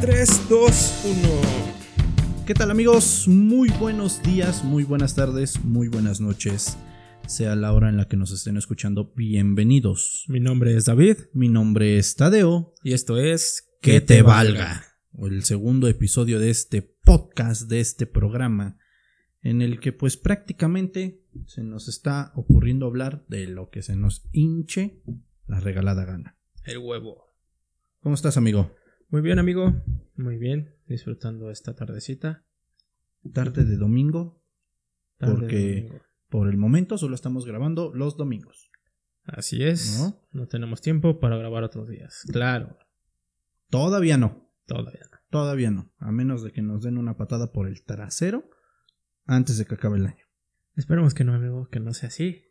3, 2, 1. ¿Qué tal amigos? Muy buenos días, muy buenas tardes, muy buenas noches. Sea la hora en la que nos estén escuchando, bienvenidos. Mi nombre es David. Mi nombre es Tadeo. Y esto es Que te valga. El segundo episodio de este podcast, de este programa, en el que pues prácticamente se nos está ocurriendo hablar de lo que se nos hinche la regalada gana. El huevo. ¿Cómo estás, amigo? Muy bien, amigo. Muy bien. Disfrutando esta tardecita. Tarde de domingo. Tarde de porque domingo. por el momento solo estamos grabando los domingos. Así es. ¿No? ¿No? tenemos tiempo para grabar otros días. Claro. Todavía no. Todavía no. Todavía no. A menos de que nos den una patada por el trasero antes de que acabe el año. Esperemos que no, amigo. Que no sea así.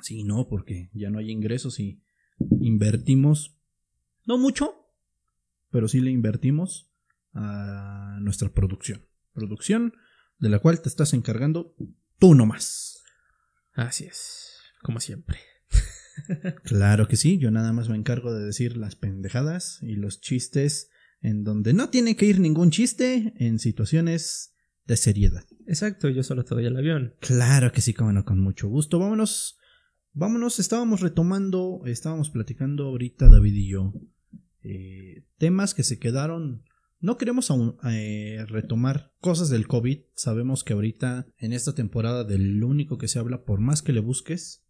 Sí, no, porque ya no hay ingresos y invertimos. No mucho, pero sí le invertimos a nuestra producción. Producción de la cual te estás encargando tú nomás. Así es. Como siempre. Claro que sí, yo nada más me encargo de decir las pendejadas y los chistes en donde no tiene que ir ningún chiste en situaciones de seriedad. Exacto. Yo solo te doy el avión. Claro que sí, como no, con mucho gusto. Vámonos, vámonos, estábamos retomando, estábamos platicando ahorita David y yo eh, temas que se quedaron. No queremos aún, eh, retomar cosas del COVID. Sabemos que ahorita en esta temporada del único que se habla, por más que le busques,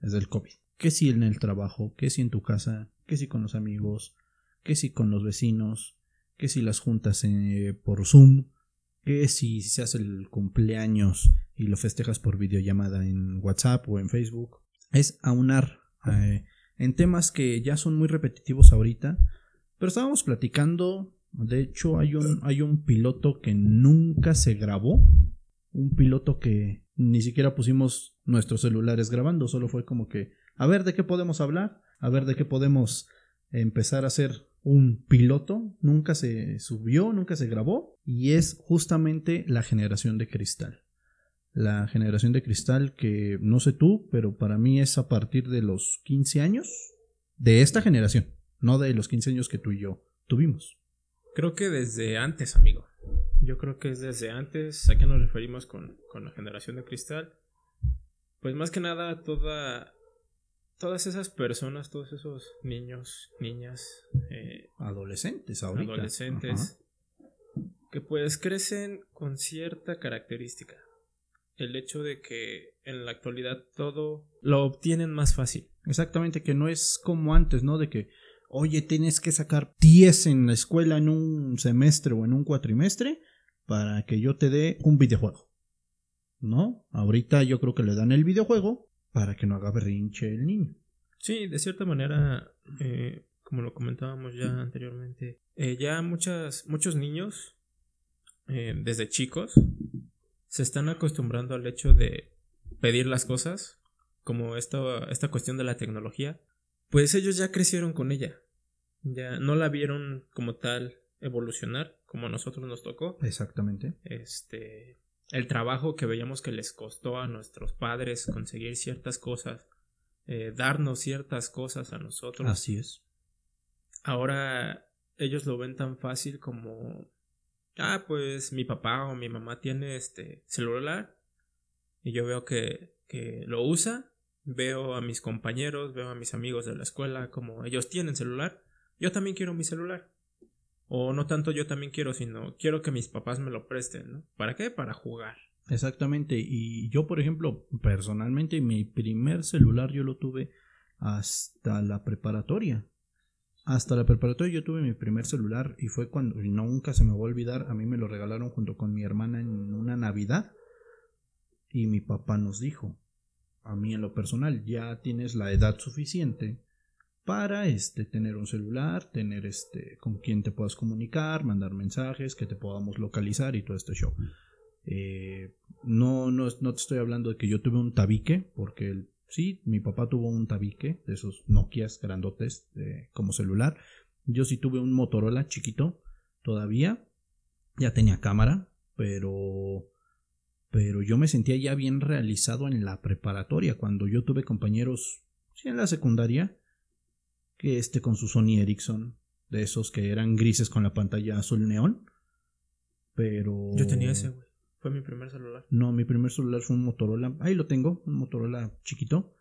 es del COVID. Que si en el trabajo, que si en tu casa, que si con los amigos, que si con los vecinos, que si las juntas eh, por Zoom, que si se hace el cumpleaños y lo festejas por videollamada en WhatsApp o en Facebook. Es aunar eh, en temas que ya son muy repetitivos ahorita. Pero estábamos platicando. De hecho, hay un, hay un piloto que nunca se grabó. Un piloto que ni siquiera pusimos nuestros celulares grabando. Solo fue como que, a ver de qué podemos hablar. A ver de qué podemos empezar a hacer un piloto. Nunca se subió, nunca se grabó. Y es justamente la generación de cristal. La generación de cristal que no sé tú, pero para mí es a partir de los 15 años de esta generación, no de los 15 años que tú y yo tuvimos. Creo que desde antes, amigo. Yo creo que es desde antes. ¿A qué nos referimos con, con la generación de cristal? Pues más que nada, toda, todas esas personas, todos esos niños, niñas, eh, Adolescentes ahorita. adolescentes, que pues crecen con cierta característica. El hecho de que en la actualidad todo lo obtienen más fácil. Exactamente, que no es como antes, ¿no? De que, oye, tienes que sacar 10 en la escuela en un semestre o en un cuatrimestre para que yo te dé un videojuego. ¿No? Ahorita yo creo que le dan el videojuego para que no haga berrinche el niño. Sí, de cierta manera, eh, como lo comentábamos ya anteriormente, eh, ya muchas, muchos niños, eh, desde chicos, se están acostumbrando al hecho de pedir las cosas, como esta, esta cuestión de la tecnología, pues ellos ya crecieron con ella, ya no la vieron como tal evolucionar, como a nosotros nos tocó. Exactamente. Este, el trabajo que veíamos que les costó a nuestros padres conseguir ciertas cosas, eh, darnos ciertas cosas a nosotros. Así es. Ahora ellos lo ven tan fácil como ah pues mi papá o mi mamá tiene este celular y yo veo que, que lo usa veo a mis compañeros veo a mis amigos de la escuela como ellos tienen celular yo también quiero mi celular o no tanto yo también quiero sino quiero que mis papás me lo presten ¿no? para qué para jugar Exactamente. Y yo, por ejemplo, personalmente, mi primer celular yo lo tuve hasta la preparatoria. Hasta la preparatoria yo tuve mi primer celular y fue cuando, y nunca se me va a olvidar, a mí me lo regalaron junto con mi hermana en una Navidad. Y mi papá nos dijo, a mí en lo personal, ya tienes la edad suficiente para este tener un celular, tener este con quien te puedas comunicar, mandar mensajes, que te podamos localizar y todo este show. Eh, no, no, no te estoy hablando de que yo tuve un tabique, porque sí, mi papá tuvo un tabique de esos Nokias grandotes eh, como celular. Yo sí tuve un Motorola chiquito todavía. Ya tenía cámara, pero pero yo me sentía ya bien realizado en la preparatoria cuando yo tuve compañeros sí, en la secundaria que este con su Sony Ericsson de esos que eran grises con la pantalla azul neón. Pero. Yo tenía ese, güey. Fue mi primer celular. No, mi primer celular fue un Motorola. Ahí lo tengo, un Motorola chiquito.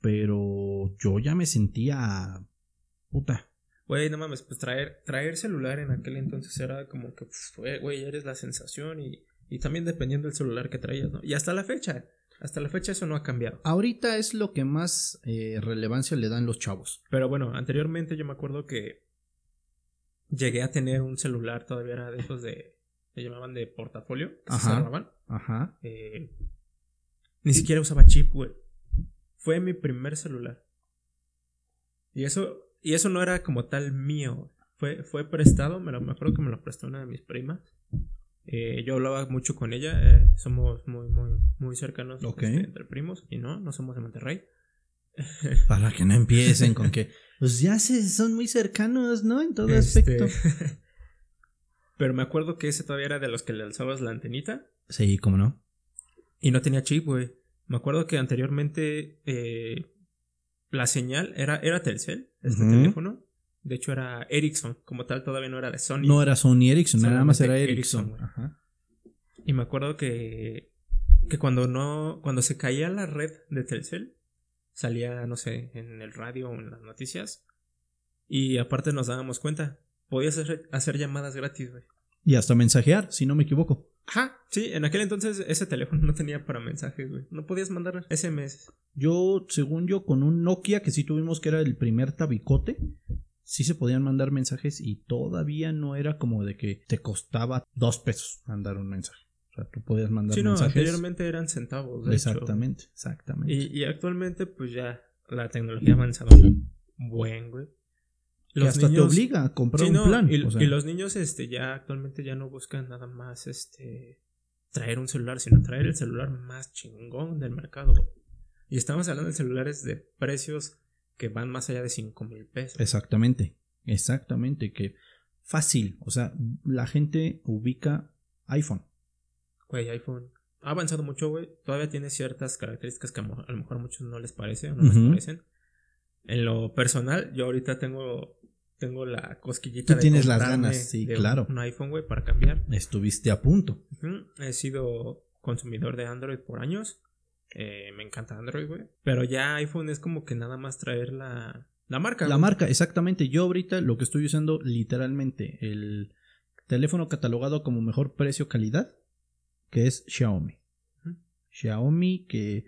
Pero yo ya me sentía. Puta. Güey, no mames, pues traer, traer celular en aquel entonces era como que, pues, güey, eres la sensación y, y también dependiendo del celular que traías, ¿no? Y hasta la fecha, hasta la fecha eso no ha cambiado. Ahorita es lo que más eh, relevancia le dan los chavos. Pero bueno, anteriormente yo me acuerdo que llegué a tener un celular, todavía era de esos de, se llamaban de portafolio, que se cerraban. Ajá. Eh, ni siquiera usaba chip, güey. Fue mi primer celular. Y eso, y eso no era como tal mío. Fue, fue prestado, me, lo, me acuerdo que me lo prestó una de mis primas. Eh, yo hablaba mucho con ella, eh, somos muy, muy, muy cercanos este, entre primos, y no, no somos de Monterrey. Para que no empiecen con que, pues ya se, son muy cercanos, ¿no? En todo Este, aspecto. Pero me acuerdo que ese todavía era de los que le alzabas la antenita. Sí, cómo no. Y no tenía chip, güey. Me acuerdo que anteriormente eh, la señal era, era Telcel, este teléfono. De hecho era Ericsson, como tal todavía no era de Sony. No era Sony Ericsson, nada más era Ericsson. Ericsson. Ajá. Y me acuerdo que, que cuando no, cuando se caía la red de Telcel, salía, no sé, en el radio o en las noticias. Y aparte nos dábamos cuenta, podías hacer, hacer llamadas gratis, güey. Y hasta mensajear, si no me equivoco. Ajá, sí, en aquel entonces ese teléfono no tenía para mensajes, güey. No podías mandar SMS. Yo, según yo, con un Nokia que sí tuvimos que era el primer tabicote, sí se podían mandar mensajes y todavía no era como de que te costaba dos pesos mandar un mensaje. O sea, tú podías mandar Sí, no, mensajes. anteriormente eran centavos. de hecho. exactamente, exactamente. Y, y actualmente, pues ya la tecnología ha avanzado buen, güey. que hasta te obliga a comprar Sí, un no, plan. Y, o sea, y los niños, este, ya actualmente ya no buscan nada más, este, traer un celular, sino traer el celular más chingón del mercado. Y estamos hablando de celulares de precios que van más allá de 5 mil pesos. Exactamente, exactamente, que fácil, o sea, la gente ubica iPhone. Güey, iPhone ha avanzado mucho, güey. Todavía tiene ciertas características que a, mo- a lo mejor a muchos no les parece o no les parecen. En lo personal, yo ahorita tengo, tengo la cosquillita Tú de tienes las ganas, sí, claro. Un iPhone, güey, para cambiar. Estuviste a punto. He sido consumidor de Android por años. Eh, me encanta Android, güey. Pero ya iPhone es como que nada más traer la, la marca. La güey. marca, exactamente. Yo ahorita lo que estoy usando literalmente, el teléfono catalogado como mejor precio-calidad, que es Xiaomi. Xiaomi que...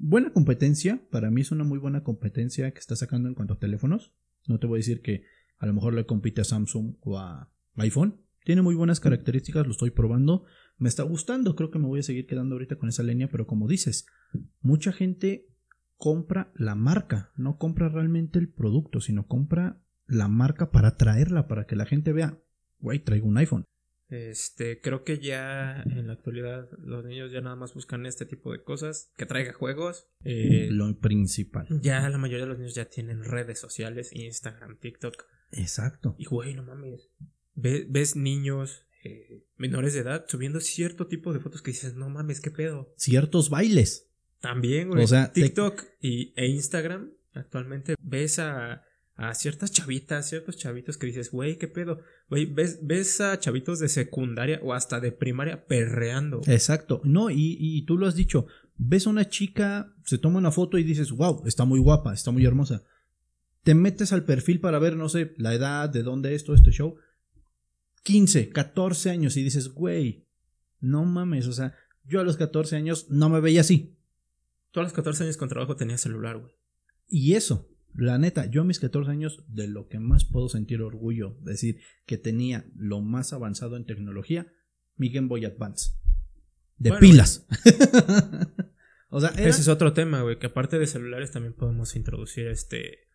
Buena competencia, para mí es una muy buena competencia que está sacando en cuanto a teléfonos. No te voy a decir que a lo mejor le compite a Samsung o a iPhone. Tiene muy buenas características, lo estoy probando. Me está gustando, creo que me voy a seguir quedando ahorita con esa línea, pero como dices, mucha gente compra la marca, no compra realmente el producto, sino compra la marca para traerla, para que la gente vea, güey, traigo un iPhone. Este, creo que ya en la actualidad los niños ya nada más buscan este tipo de cosas, que traiga juegos. Eh, Lo principal. ya la mayoría de los niños ya tienen redes sociales, Instagram, TikTok. Exacto. Y güey, no mames. Ve- ves niños eh, menores de edad subiendo cierto tipo de fotos que dices, no mames, qué pedo. Ciertos bailes. También, güey. O sea, te- TikTok y, e Instagram actualmente ves a, a ciertas chavitas, ciertos chavitos que dices, güey, qué pedo. Güey, ves, ves a chavitos de secundaria o hasta de primaria perreando. Exacto. No, y, y tú lo has dicho. Ves a una chica, se toma una foto y dices, wow, está muy guapa, está muy hermosa. Te metes al perfil para ver, no sé, la edad, de dónde es todo este show. 15, 14 años y dices, güey, no mames, o sea, yo a los 14 años no me veía así. Tú a los 14 años con trabajo tenías celular, güey. Y eso, la neta, yo a mis 14 años, de lo que más puedo sentir orgullo, decir que tenía lo más avanzado en tecnología, mi Game Boy Advance. De Bueno, pilas. o sea, era- Ese es otro tema, güey, que aparte de celulares también podemos introducir este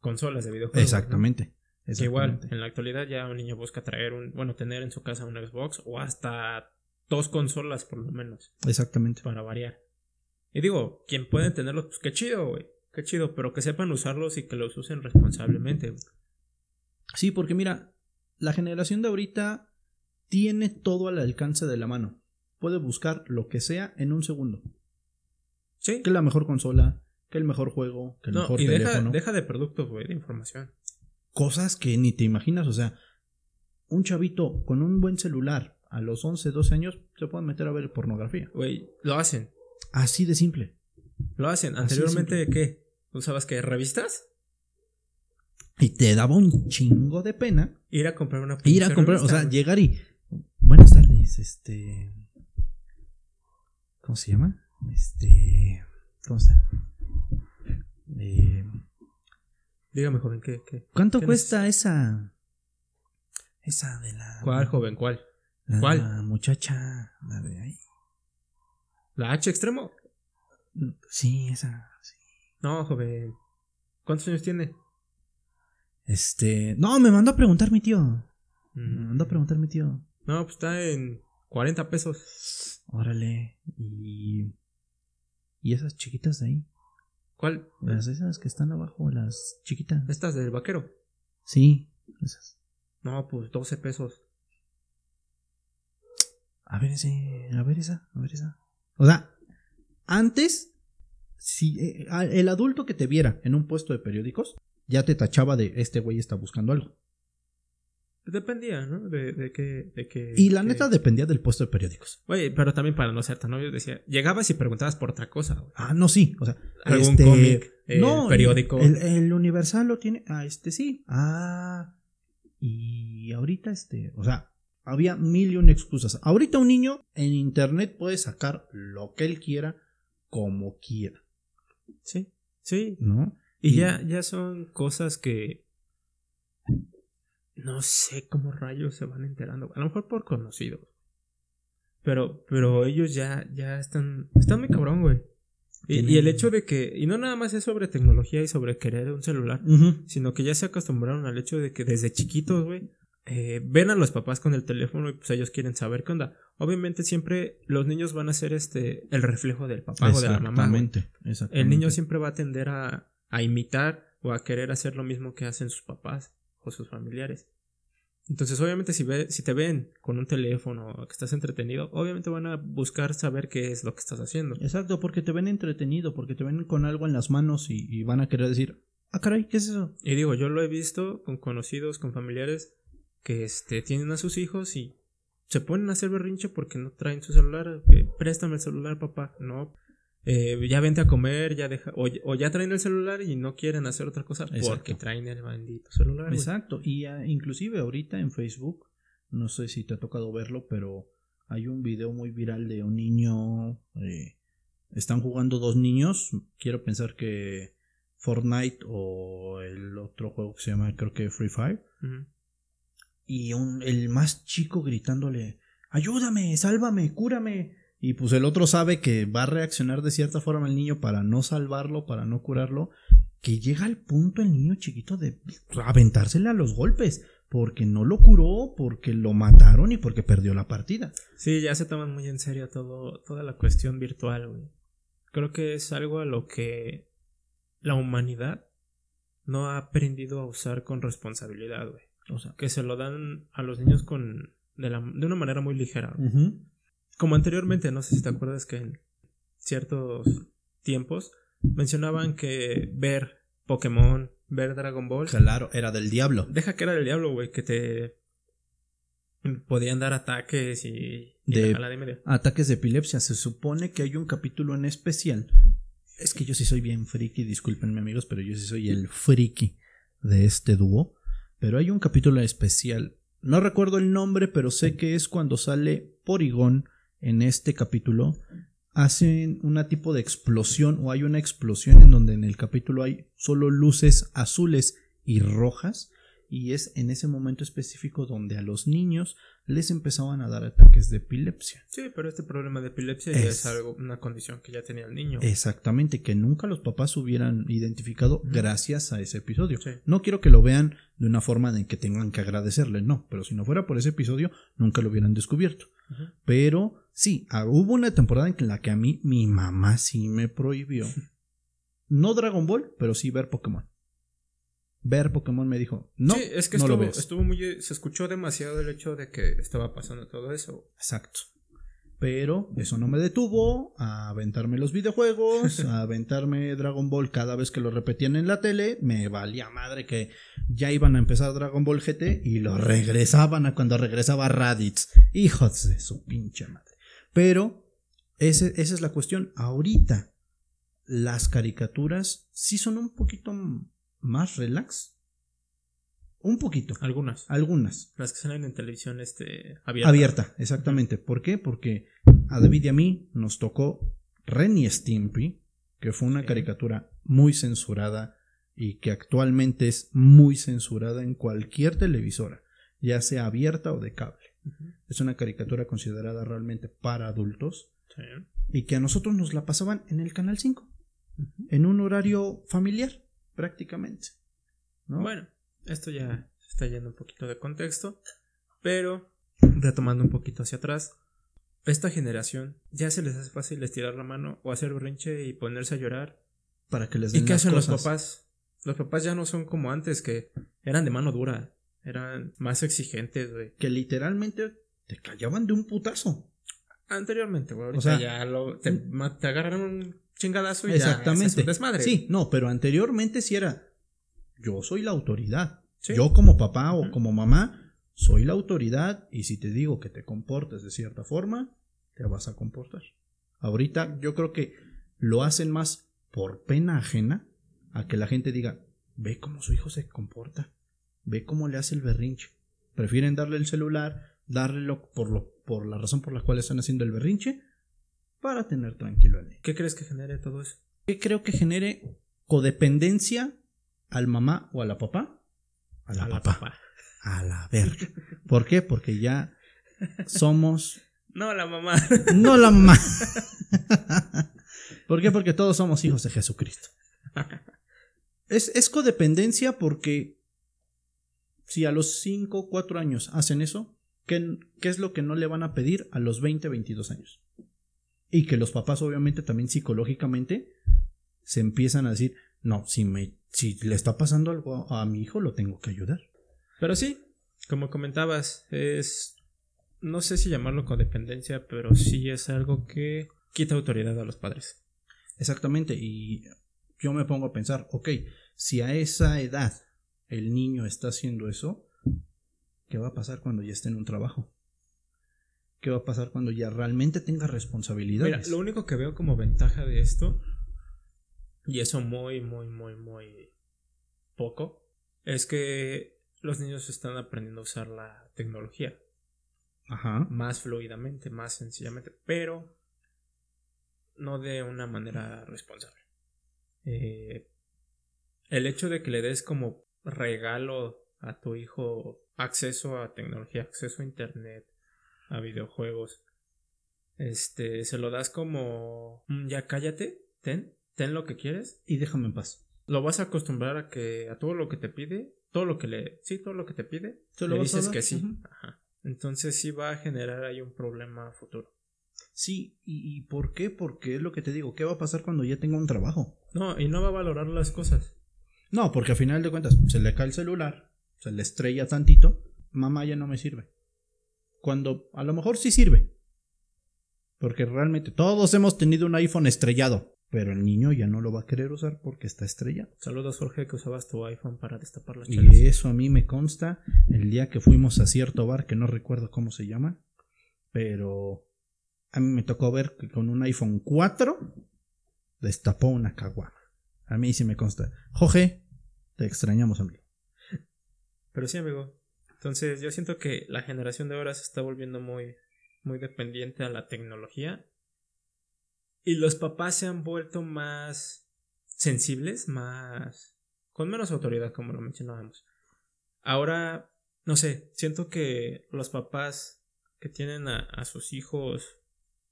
consolas de videojuegos. ¿no? Que igual, en la actualidad ya un niño busca traer un, bueno, tener en su casa un Xbox o hasta dos consolas por lo menos, Exactamente. para variar. Y digo, quien puede tenerlos, pues qué chido, güey. Qué chido, pero que sepan usarlos y que los usen responsablemente. güey. Sí, porque mira, la generación de ahorita tiene todo al alcance de la mano. Puede buscar lo que sea en un segundo. Sí. Que la mejor consola, que el mejor juego, que el No, mejor y deja, teléfono. deja de productos, güey, de información. Cosas que ni te imaginas. O sea, un chavito con un buen celular a los 11, 12 años se puede meter a ver pornografía. Güey, lo hacen. Así de simple. Lo hacen. Anteriormente, ¿qué? ¿Usabas qué? ¿Revistas? Y te daba un chingo de pena Ir a comprar una ir a comprar, o sea, llegar y. Buenas tardes, este. ¿Cómo se llama? Este. ¿Cómo está? Eh, Dígame, joven, ¿qué? qué? ¿Cuánto ¿Qué cuesta esa? Esa de la. ¿Cuál, joven? ¿Cuál? la cuál? muchacha. La de ahí. ¿La H extremo? Sí, esa. sí. No, joven. ¿Cuántos años tiene? Este. No, me mandó a preguntar mi tío. Me Mm. mandó a preguntar mi tío. No, pues está en 40 pesos. Órale. Y. Y esas chiquitas de ahí. ¿Cuál? Las esas que están abajo, las chiquitas. Estas del vaquero. Sí, esas. No, pues 12 pesos. A ver ese, a ver esa, a ver esa. O sea, antes, si eh, a- el adulto que te viera en un puesto de periódicos, ya te tachaba de este güey está buscando algo. Dependía, ¿no? De, de qué. De Y la neta dependía del puesto de periódicos. Oye, pero también para no ser tan obvio, decía, llegabas y preguntabas por otra cosa, güey. Ah, no, sí. O sea, Algún este, cómic, eh, no, periódico. El, el Universal lo tiene. Ah, este sí. Ah. Y ahorita este. O sea, había mil y una excusas. Ahorita un niño en internet puede sacar lo que él quiera, como quiera. Sí, sí. ¿No? Y Y- ya, ya son cosas que. No sé cómo rayos se van enterando. A lo mejor por conocidos. Pero, pero ellos ya, ya están. Están muy cabrón, güey. Y, el hecho de que. Y no nada más es sobre tecnología y sobre querer un celular. Sino que ya se acostumbraron al hecho de que desde chiquitos, güey. eh, ven a los papás con el teléfono y pues ellos quieren saber qué onda. Obviamente siempre los niños van a ser este el reflejo del papá o de la mamá. Exactamente, exactamente. El niño siempre va a tender a, a imitar o a querer hacer lo mismo que hacen sus papás o sus familiares. Entonces, obviamente, si, ve, si te ven con un teléfono o que estás entretenido, obviamente van a buscar saber qué es lo que estás haciendo. Exacto, porque te ven entretenido, porque te ven con algo en las manos y, y van a querer decir, ah, caray, ¿qué es eso? Y digo, yo lo he visto con conocidos, con familiares que este, tienen a sus hijos y se ponen a hacer berrinche porque no traen su celular. que, Préstame el celular, papá. No. Eh, ya vente a comer, ya deja. O, o ya traen el celular y no quieren hacer otra cosa Exacto. porque traen el bendito celular. Exacto, y ah, inclusive ahorita en Facebook, no sé si te ha tocado verlo, pero hay un video muy viral de un niño, eh, están jugando dos niños, quiero pensar que Fortnite o el otro juego que se llama creo que Free Fire, y un, el más chico gritándole, ayúdame, sálvame, cúrame. Y pues el otro sabe que va a reaccionar de cierta forma el niño para no salvarlo, para no curarlo, que llega al punto el niño chiquito de aventársele a los golpes, porque no lo curó, porque lo mataron y porque perdió la partida. Sí, ya se toman muy en serio todo, toda la cuestión virtual, güey. Creo que es algo a lo que la humanidad no ha aprendido a usar con responsabilidad, güey. O sea, Que se lo dan a los niños con de, la- de una manera muy ligera. güey. Como anteriormente, no sé si te acuerdas que en ciertos tiempos mencionaban que ver Pokémon, ver Dragon Ball, claro, era del diablo. deja que era del diablo, güey, que te podían dar ataques y, y De- la y media. Ataques de epilepsia. Se supone que hay un capítulo en especial. Es que yo sí soy bien friki, discúlpenme amigos, pero yo sí soy el friki de este dúo. Pero hay un capítulo especial. No recuerdo el nombre, pero sé que es cuando sale Porygon en este capítulo. Hacen una tipo de explosión o hay una explosión en donde en el capítulo hay solo luces azules y rojas. Y es en ese momento específico donde a los niños les empezaban a dar ataques de epilepsia. Sí, pero este problema de epilepsia ya Es- algo, una condición que ya tenía el niño. Exactamente, que nunca los papás hubieran identificado gracias a ese episodio. Sí. No quiero que lo vean de una forma en que tengan que agradecerle, no, pero si no fuera por ese episodio, nunca lo hubieran descubierto. Pero sí, ah, hubo una temporada en la que a mí mi mamá sí me prohibió. No Dragon Ball, pero sí ver Pokémon. Ver Pokémon me dijo, no, sí, es que no lo estuvo, ves. estuvo muy. Se escuchó demasiado el hecho de que estaba pasando todo eso. Exacto. Pero eso no me detuvo a aventarme los videojuegos, a aventarme Dragon Ball cada vez que lo repetían en la tele. Me valía madre que ya iban a empezar Dragon Ball GT y lo regresaban a cuando regresaba Raditz. Hijos de su pinche madre. Pero esa es la cuestión. Ahorita las caricaturas sí son un poquito más relax. Un poquito. Algunas. Algunas. Las que salen en televisión este, abierta. Abierta, exactamente. ¿Por qué? Porque a David y a mí nos tocó Ren y Stimpy, que fue una caricatura muy censurada y que actualmente es muy censurada en cualquier televisora, ya sea abierta o de cable. Es una caricatura considerada realmente para adultos y que a nosotros nos la pasaban en el Canal 5, en un horario familiar prácticamente. Bueno, esto ya está yendo un poquito de contexto, pero retomando un poquito hacia atrás, esta generación ya se les hace fácil estirar la mano o hacer berrinche y ponerse a llorar. Para que les den ¿Y qué hacen los papás? Los papás ya no son como antes, que eran de mano dura, eran más exigentes, güey. Que literalmente te callaban de un putazo. Anteriormente, güey. o sea, ya lo, te, te agarraron un chingadazo y exactamente. ya desmadre. Sí, no, pero anteriormente sí era. Yo soy la autoridad. Yo como papá o como mamá soy la autoridad y si te digo que te comportes de cierta forma, te vas a comportar. Ahorita yo creo que lo hacen más por pena ajena a que la gente diga, ve cómo su hijo se comporta, ve cómo le hace el berrinche. Prefieren darle el celular, darle por, lo, por la razón por la cual están haciendo el berrinche, para tener tranquilo al niño. ¿Qué crees que genere todo eso? ¿Qué creo que genere codependencia al mamá o a la papá? A la, papá. A la verga. ¿Por qué? Porque ya somos. No, la mamá. No la mamá. ¿Por qué? Porque todos somos hijos de Jesucristo. Es, codependencia porque si a los 5, 4 años hacen eso, ¿qué, ¿qué, es lo que no le van a pedir a los 20, 22 años? Y que los papás obviamente también psicológicamente se empiezan a decir, no, si, me, si le está pasando algo a mi hijo, lo tengo que ayudar. Pero sí, como comentabas, es, no sé si llamarlo codependencia, pero sí es algo que quita autoridad a los padres. Exactamente, y yo me pongo a pensar, ok, si a esa edad el niño está haciendo eso, ¿qué va a pasar cuando ya esté en un trabajo? ¿Qué va a pasar cuando ya realmente tenga responsabilidades? Mira, lo único que veo como ventaja de esto, y eso muy, muy, muy, muy poco, es que los niños están aprendiendo a usar la tecnología. Ajá. Más fluidamente, más sencillamente, pero no de una manera responsable. Eh, el hecho de que le des como regalo a tu hijo acceso a tecnología, acceso a internet, a videojuegos, este, se lo das como, mm, ya cállate, ten, ten lo que quieres y déjame en paz. Lo vas a acostumbrar a que a todo lo que te pide, todo lo que le, sí, todo lo que te pide, le dices que sí. Entonces sí va a generar ahí un problema futuro. Sí, ¿y, por qué? Porque es lo que te digo, ¿qué va a pasar cuando ya tenga un trabajo? No, y no va a valorar las cosas. No, porque a final de cuentas se le cae el celular, se le estrella tantito, mamá ya no me sirve. Cuando a lo mejor sí sirve. Porque realmente todos hemos tenido un iPhone estrellado, pero el niño ya no lo va a querer usar porque está estrellado. Saludos Jorge que usabas tu iPhone para destapar las chelas. Y eso a mí me consta el día que fuimos a cierto bar que no recuerdo cómo se llama, pero a mí me tocó ver que con un iPhone 4 destapó una caguama. A mí sí me consta. Jorge, te extrañamos, amigo. Pero sí, amigo. Entonces, yo siento que la generación de ahora se está volviendo muy, muy dependiente a la tecnología. Y los papás se han vuelto más sensibles, más. con menos autoridad, como lo mencionábamos. Ahora, no sé, siento que los papás que tienen a sus hijos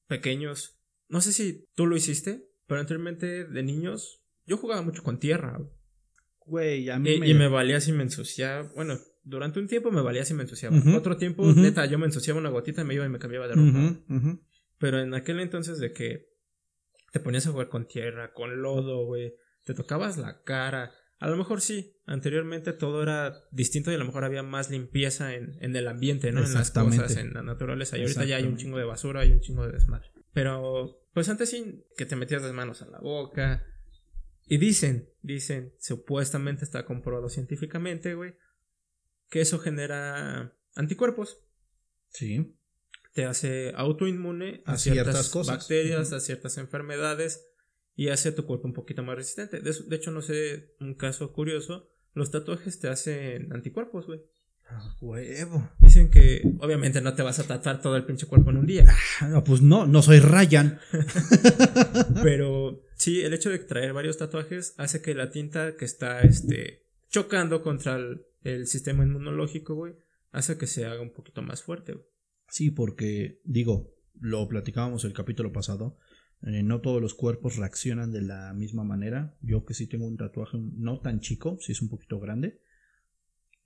pequeños. No sé si tú lo hiciste, pero anteriormente de niños yo jugaba mucho con tierra. Güey, a mí y, me... y me valía si me ensuciaba. Bueno, durante un tiempo me valía si me ensuciaba. Otro tiempo, neta, yo me ensuciaba una gotita y me iba y me cambiaba de ropa. Pero en aquel entonces de que te ponías a jugar con tierra, con lodo, güey, te tocabas la cara. A lo mejor sí, anteriormente todo era distinto y a lo mejor había más limpieza en, en el ambiente, ¿no? En las cosas, en la naturaleza. Y ahorita ya hay un chingo de basura, hay un chingo de desmadre. Pero, pues antes sí, que te metías las manos a la boca. Y dicen, dicen, supuestamente está comprobado científicamente, güey, que eso genera anticuerpos. Sí. Te hace autoinmune a, A ciertas, ciertas cosas. bacterias, Ujú. a ciertas enfermedades y hace a tu cuerpo un poquito más resistente. De hecho, no sé, un caso curioso, los tatuajes te hacen anticuerpos, güey. Ah, huevo. Dicen que obviamente no te vas a tatuar todo el pinche cuerpo en un día. Ah, no, pues no, no soy Ryan. Pero sí, el hecho de traer varios tatuajes hace que la tinta que está este, chocando contra el, el sistema inmunológico, güey, hace que se haga un poquito más fuerte, güey. Sí, porque, digo, lo platicábamos el capítulo pasado. eh, no todos los cuerpos reaccionan de la misma manera. Yo que sí tengo un tatuaje no tan chico, sí es un poquito grande.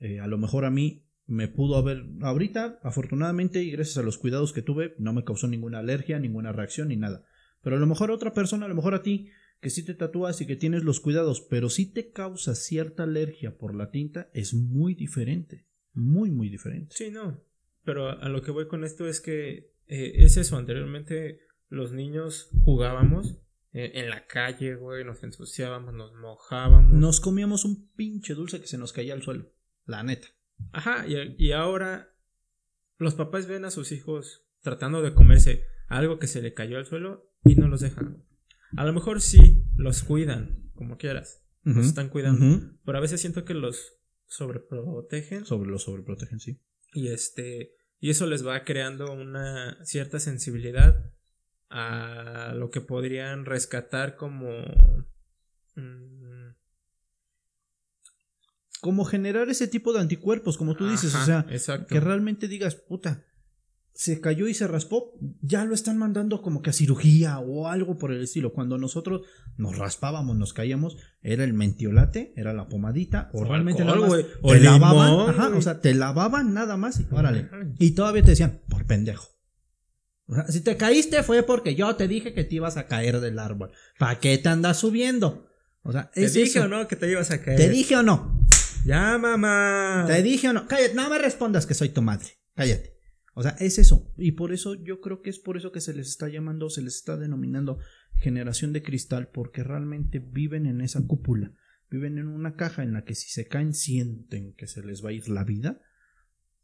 Eh, a lo mejor a mí me pudo haber. Ahorita, afortunadamente, y gracias a los cuidados que tuve, no me causó ninguna alergia, ninguna reacción ni nada. Pero a lo mejor a otra persona, a lo mejor a ti, que sí te tatúas y que tienes los cuidados, pero sí te causa cierta alergia por la tinta, es muy diferente. Muy, muy diferente. Sí, no. Pero a lo que voy con esto es que eh, es eso. Anteriormente los niños jugábamos eh, en la calle, güey, nos ensuciábamos, nos mojábamos. Nos comíamos un pinche dulce que se nos caía al suelo. La neta. Ajá, y, y ahora los papás ven a sus hijos tratando de comerse algo que se le cayó al suelo y no los dejan. A lo mejor sí, los cuidan, como quieras. Los están cuidando. Pero a veces siento que los sobreprotegen Sobre los sobreprotegen, sí. y este y eso les va creando una cierta sensibilidad a lo que podrían rescatar como mm, Como generar ese tipo de anticuerpos, como tú dices. ajá, o sea, exacto. que realmente digas, puta, se cayó y se raspó. Ya lo están mandando como que a cirugía o algo por el estilo. Cuando nosotros nos raspábamos, nos caíamos, era el mentiolate, era la pomadita, o, O realmente alcohol, nada más o te limón, lavaban. Ajá, o sea, te lavaban nada más y órale. Y todavía te decían, por pendejo. O sea, si te caíste fue porque yo te dije que te ibas a caer del árbol. ¿Para qué te andas subiendo? O sea, ¿Te es dije eso. o no que te ibas a caer? ¿Te dije o no? Ya, mamá. ¿Te dije o no? Cállate, no me respondas que soy tu madre. Cállate. O sea, es eso. Y por eso yo creo que es por eso que se les está llamando, se les está denominando generación de cristal, porque realmente viven en esa cúpula. Viven en una caja en la que si se caen sienten que se les va a ir la vida.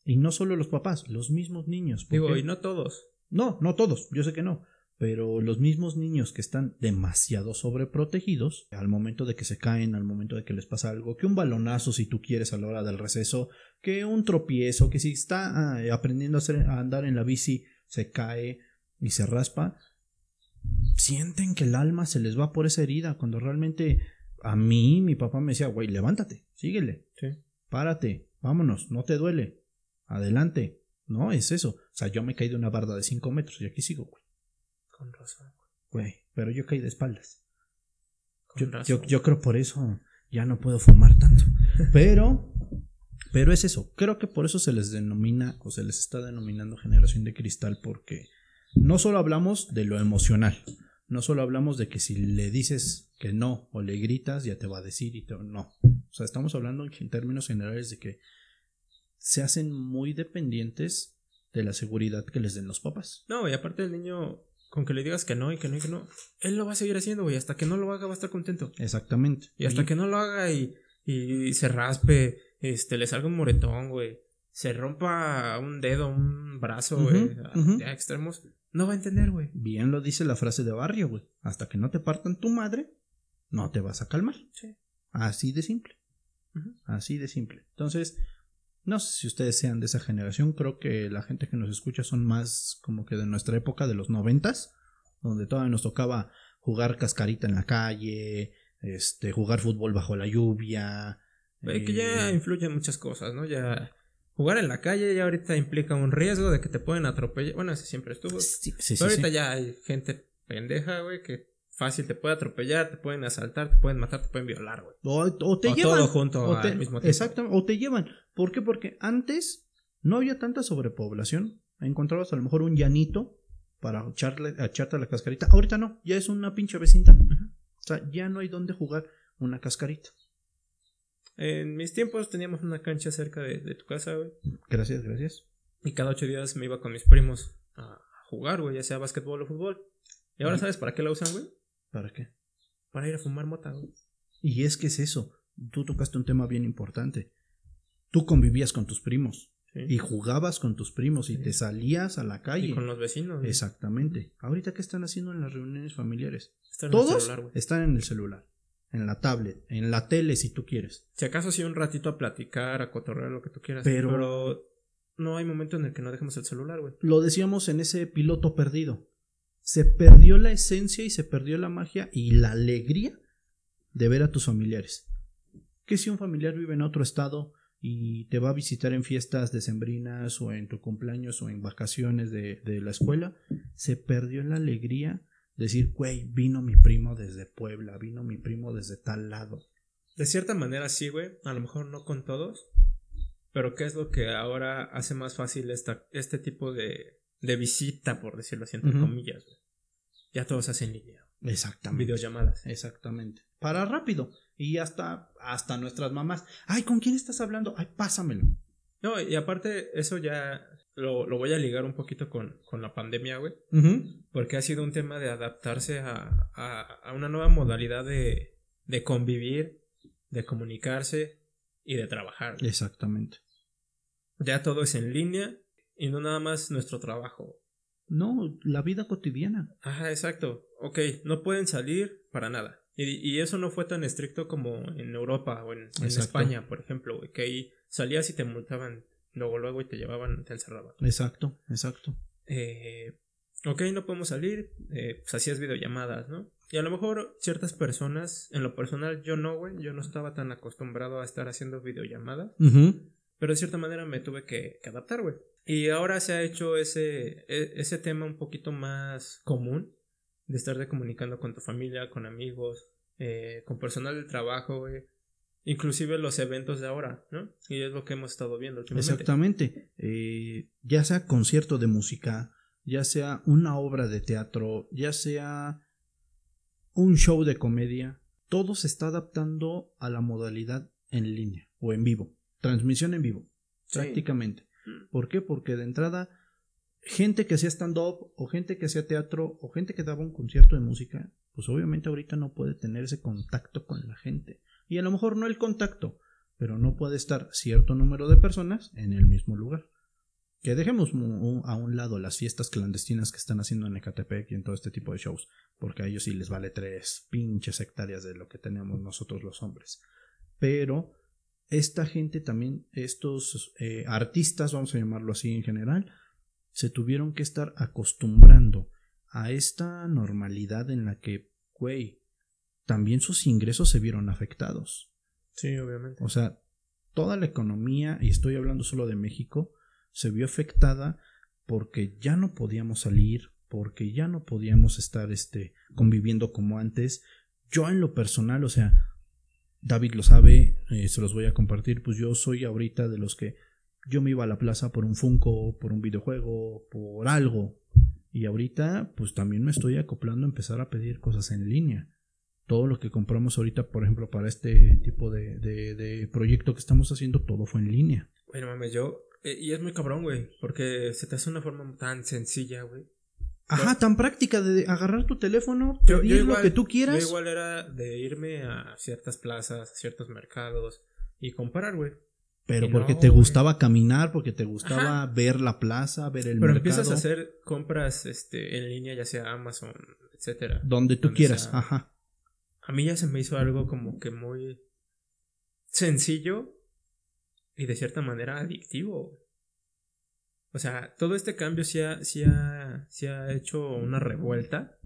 Y no solo los papás, los mismos niños. ¿Por Digo, y no todos. No, no todos, yo sé que no. Pero los mismos niños que están demasiado sobreprotegidos, al momento de que se caen, al momento de que les pasa algo, que un balonazo si tú quieres a la hora del receso, que un tropiezo, que si está ah, aprendiendo a, hacer- a andar en la bici, se cae y se raspa, sienten que el alma se les va por esa herida, cuando realmente a mí mi papá me decía, güey, levántate, síguele, Sí. párate, vámonos, no te duele, adelante. No, es eso. O sea, yo me caí de una barda de 5 metros y aquí sigo, güey. Con razón. Güey, pero yo caí de espaldas. Con Yo, razón. yo, yo creo por eso ya no puedo fumar tanto. Pero, pero es eso. Creo que por eso se les denomina o se les está denominando generación de cristal porque no solo hablamos de lo emocional. No solo hablamos de que si le dices que no o le gritas ya te va a decir y te, no. O sea, estamos hablando en términos generales de que se hacen muy dependientes de la seguridad que les den los papás. No, y aparte el niño, con que le digas que no y que no y que no, él lo va a seguir haciendo, güey. Hasta que no lo haga va a estar contento. Exactamente. Y hasta que no lo haga y, y se raspe, este, le salga un moretón, güey. Se rompa un dedo, un brazo, güey. a- ujú. a extremos. No va a entender, güey. Bien lo dice la frase de barrio, güey. Hasta que no te partan tu madre, no te vas a calmar. Sí. Así de simple. Así de simple. Entonces, no sé si ustedes sean de esa generación. Creo que la gente que nos escucha son más como que de nuestra época, de los noventas, donde todavía nos tocaba jugar cascarita en la calle, este, jugar fútbol bajo la lluvia. Eh, que ya eh, influyen muchas cosas, ¿no? Ya jugar en la calle ya ahorita implica un riesgo de que te pueden atropellar. Bueno, ese siempre estuvo. sí, sí, sí, Pero ahorita ya hay gente pendeja, güey, que fácil te puede atropellar, te pueden asaltar, te pueden matar, te pueden violar, güey. O, o te O llevan. todo junto o al mismo tiempo. Exacto, o te llevan. ¿Por qué? Porque antes no había tanta sobrepoblación. Encontrabas a lo mejor un llanito para echarle, echarte la cascarita. Ahorita no, ya es una pinche vecindad. O sea, ya no hay donde jugar una cascarita. En mis tiempos teníamos una cancha cerca de, de tu casa, güey. Gracias, gracias. Y cada ocho días me iba con mis primos a jugar, güey, ya sea básquetbol o fútbol. ¿Y ahora sabes para qué la usan, güey? ¿Para qué? Para ir a fumar mota, güey. Y es que es eso. Tú tocaste un tema bien importante. Tú convivías con tus primos. Sí. Y jugabas con tus primos y Sí. te salías a la calle. Y con los vecinos. güey. Exactamente. Ahorita, ¿qué están haciendo en las reuniones familiares? Estar en el Todos celular, güey. están en el celular, en la tablet, en la tele si tú quieres. Si acaso sí un ratito a platicar, a cotorrear, lo que tú quieras. Pero- Pero, no hay momento en el que no dejemos el celular, güey. Lo decíamos en ese piloto perdido. Se perdió la esencia y se perdió la magia y la alegría de ver a tus familiares. Que si un familiar vive en otro estado y te va a visitar en fiestas decembrinas o en tu cumpleaños o en vacaciones de, de la escuela, se perdió la alegría de decir, güey, vino mi primo desde Puebla, vino mi primo desde tal lado. De cierta manera sí, güey. A lo mejor no con todos. Pero ¿qué es lo que ahora hace más fácil esta, este tipo de, de visita, por decirlo así, entre Ujú. comillas, güey? Ya todo se hace en línea. Exactamente. Videollamadas. Exactamente. Para rápido. Y hasta, hasta nuestras mamás. Ay, ¿con quién estás hablando? Ay, pásamelo. No, y aparte, eso ya lo, lo voy a ligar un poquito con, con la pandemia, güey. Porque ha sido un tema de adaptarse a, a, a una nueva modalidad de, de convivir, de comunicarse y de trabajar. Exactamente. Ya todo es en línea y no nada más nuestro trabajo. No, la vida cotidiana. Ajá, exacto. Ok, no pueden salir para nada. Y, y eso no fue tan estricto como en Europa o en, en. España, por ejemplo, que ahí salías y te multaban luego, luego y te llevaban, te encerraban. Exacto, exacto. eh, ok, no podemos salir, eh, pues hacías videollamadas, ¿no? Y a lo mejor ciertas personas, en lo personal yo no, güey, yo no estaba tan acostumbrado a estar haciendo videollamadas, pero de cierta manera me tuve que, que adaptar, güey. Y ahora se ha hecho ese, e- ese tema un poquito más común de estar de comunicando con tu familia, con amigos, eh, con personal del trabajo, güey. Inclusive los eventos de ahora, ¿no? Y es lo que hemos estado viendo últimamente. Exactamente. Eh, ya sea concierto de música, ya sea una obra de teatro, ya sea un show de comedia, todo se está adaptando a la modalidad en línea o en vivo. Transmisión en vivo, Sí. prácticamente. Mm. ¿Por qué? Porque de entrada, gente que hacía stand-up o gente que hacía teatro o gente que daba un concierto de música, pues obviamente ahorita no puede tener ese contacto con la gente. Y a lo mejor no el contacto, pero no puede estar cierto número de personas en el mismo lugar. Que dejemos a un lado las fiestas clandestinas que están haciendo en Ecatepec y en todo este tipo de shows, porque a ellos sí les vale tres pinches hectáreas de lo que tenemos nosotros los hombres. Pero esta gente también, estos eh, artistas, vamos a llamarlo así en general, se tuvieron que estar acostumbrando a esta normalidad en la que, güey, también sus ingresos se vieron afectados. Sí, obviamente. O sea, toda la economía, y estoy hablando solo de México, se vio afectada porque ya no podíamos salir, porque ya no podíamos estar este, conviviendo como antes. Yo en lo personal, o sea, David lo sabe, eh, se los voy a compartir, pues yo soy ahorita de los que yo me iba a la plaza por un Funko, por un videojuego, por algo. Y ahorita, pues también me estoy acoplando a empezar a pedir cosas en línea todo lo que compramos ahorita, por ejemplo, para este tipo de, de, proyecto que estamos haciendo, todo fue en línea. Bueno, mames, yo. eh, y es muy cabrón, güey. Porque se te hace una forma tan sencilla, güey. Ajá, tan práctica de agarrar tu teléfono, pedir yo lo igual, que tú quieras. Yo igual era de irme a ciertas plazas, a ciertos mercados y comprar, güey. pero y porque no, te güey. gustaba caminar, porque te gustaba Ajá. ver la plaza, ver el Pero mercado. empiezas a hacer compras este, en línea, ya sea Amazon, etcétera. Donde tú donde quieras, sea. ajá. A mí ya se me hizo algo como que muy sencillo y de cierta manera adictivo. O sea, todo este cambio sí ha, sí ha, sí ha hecho una revuelta.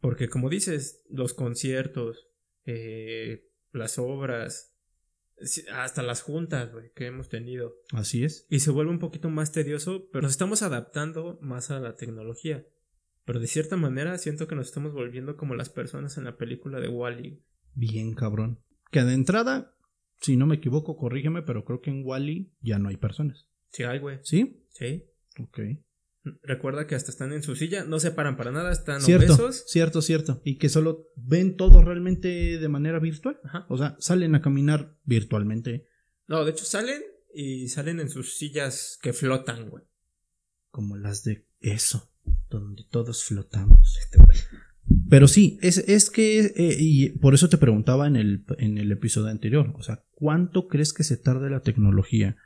Porque como dices, los conciertos, eh, las obras, hasta las juntas güey, que hemos tenido. Así es. Y se vuelve un poquito más tedioso, pero nos estamos adaptando más a la tecnología. Pero de cierta manera siento que nos estamos volviendo como las personas en la película de Wally. Bien cabrón. Que de entrada, si no me equivoco, corrígeme, pero creo que en Wally ya no hay personas. Sí, hay, güey. ¿Sí? Sí. Ok. Recuerda que hasta están en su silla, no se paran para nada, están Cierto, obesos. cierto, cierto. Y que solo ven todo realmente de manera virtual. Ajá. O sea, salen a caminar virtualmente. No, de hecho salen y salen en sus sillas que flotan, güey. Como las de eso, donde todos flotamos. Pero sí, es, es que, eh, y por eso te preguntaba en el, en el episodio anterior, o sea, ¿cuánto crees que se tarde la tecnología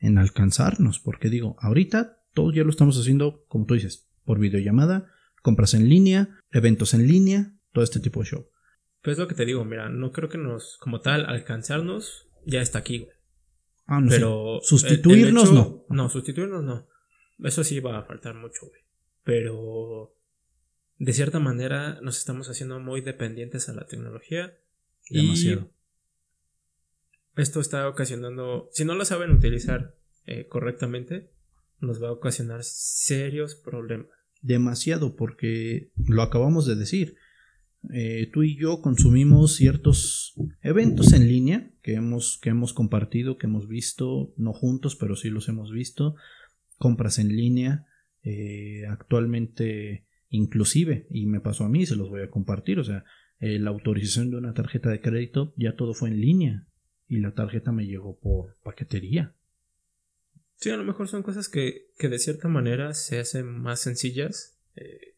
en alcanzarnos? Porque digo, ahorita todo ya lo estamos haciendo, como tú dices, por videollamada, compras en línea, eventos en línea, todo este tipo de show. Pues es lo que te digo, mira, no creo que nos, como tal, alcanzarnos ya está aquí, güey. Ah, no Pero. Sustituirnos el- el no. hecho- No, sustituirnos no. Eso sí va a faltar mucho, güey. Pero de cierta manera nos estamos haciendo muy dependientes a la tecnología. Demasiado. Esto está ocasionando, si no lo saben utilizar eh, correctamente, nos va a ocasionar serios problemas. Demasiado, porque lo acabamos de decir. Eh, tú y yo consumimos ciertos eventos en línea que hemos, que hemos compartido, que hemos visto, no juntos, pero sí los hemos visto. Compras en línea, eh, actualmente inclusive, y me pasó a mí, se los voy a compartir, o sea, eh, la autorización de una tarjeta de crédito ya todo fue en línea y la tarjeta me llegó por paquetería. Sí, a lo mejor son cosas que, que de cierta manera se hacen más sencillas eh,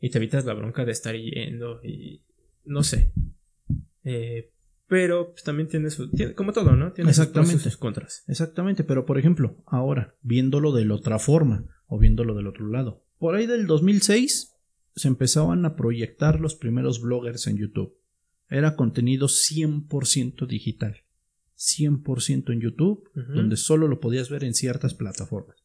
y te evitas la bronca de estar yendo y no sé. Eh, pero pues, también tiene su... tiene- como todo, ¿no? Tiene sus Exactamente. sus contras. Exactamente, pero por ejemplo, ahora, viéndolo de la otra forma o viéndolo del otro lado, por ahí del 2006 se empezaban a proyectar los primeros bloggers en YouTube. Era contenido 100% digital. 100% en YouTube, donde solo lo podías ver en ciertas plataformas.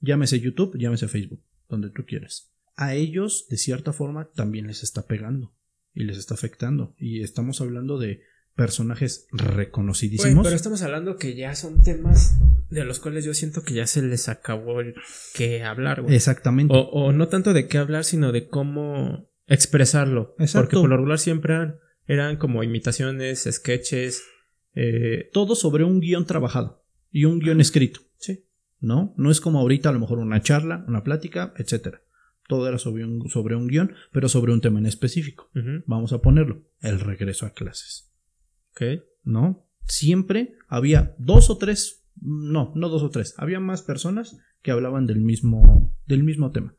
Llámese YouTube, llámese Facebook, donde tú quieras. A ellos, de cierta forma, también les está pegando y les está afectando. Y estamos hablando de personajes reconocidísimos. pero estamos hablando que ya son temas de los cuales yo siento que ya se les acabó el que hablar, güey. Exactamente. O, o no tanto de qué hablar, sino de cómo expresarlo. Exacto. Porque por lo regular siempre eran, eran como imitaciones, sketches. Eh, todo sobre un guion trabajado y un guion escrito, sí. ¿no? No es como ahorita a lo mejor una charla, una plática, etcétera. Todo era sobre un, sobre un guion, pero sobre un tema en específico. Vamos a ponerlo, el regreso a clases, ok. ¿no? Siempre había dos o tres, no, no dos o tres, había más personas que hablaban del mismo, del mismo tema.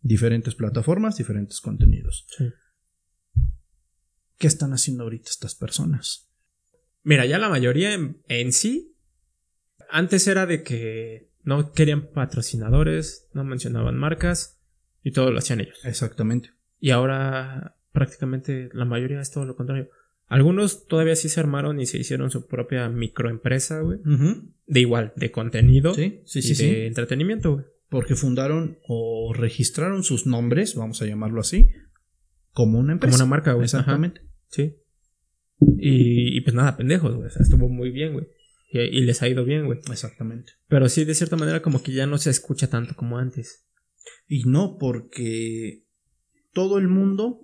Diferentes plataformas, diferentes contenidos. sí. ¿Qué están haciendo ahorita estas personas? Mira, ya la mayoría en, en sí. Antes era de que no querían patrocinadores, no mencionaban marcas y todo lo hacían ellos. Exactamente. Y ahora prácticamente la mayoría es todo lo contrario. Algunos todavía sí se armaron y se hicieron su propia microempresa, güey. De igual, de contenido Sí, sí, y de entretenimiento, güey. porque fundaron o registraron sus nombres, vamos a llamarlo así, como una empresa. Como una marca, güey. Ajá. Exactamente. Sí. Y, y pues nada, pendejos, güey. O sea, estuvo muy bien, güey. Y, y les ha ido bien, güey. Exactamente. Pero sí, de cierta manera, como que ya no se escucha tanto como antes. Y no porque todo el mundo,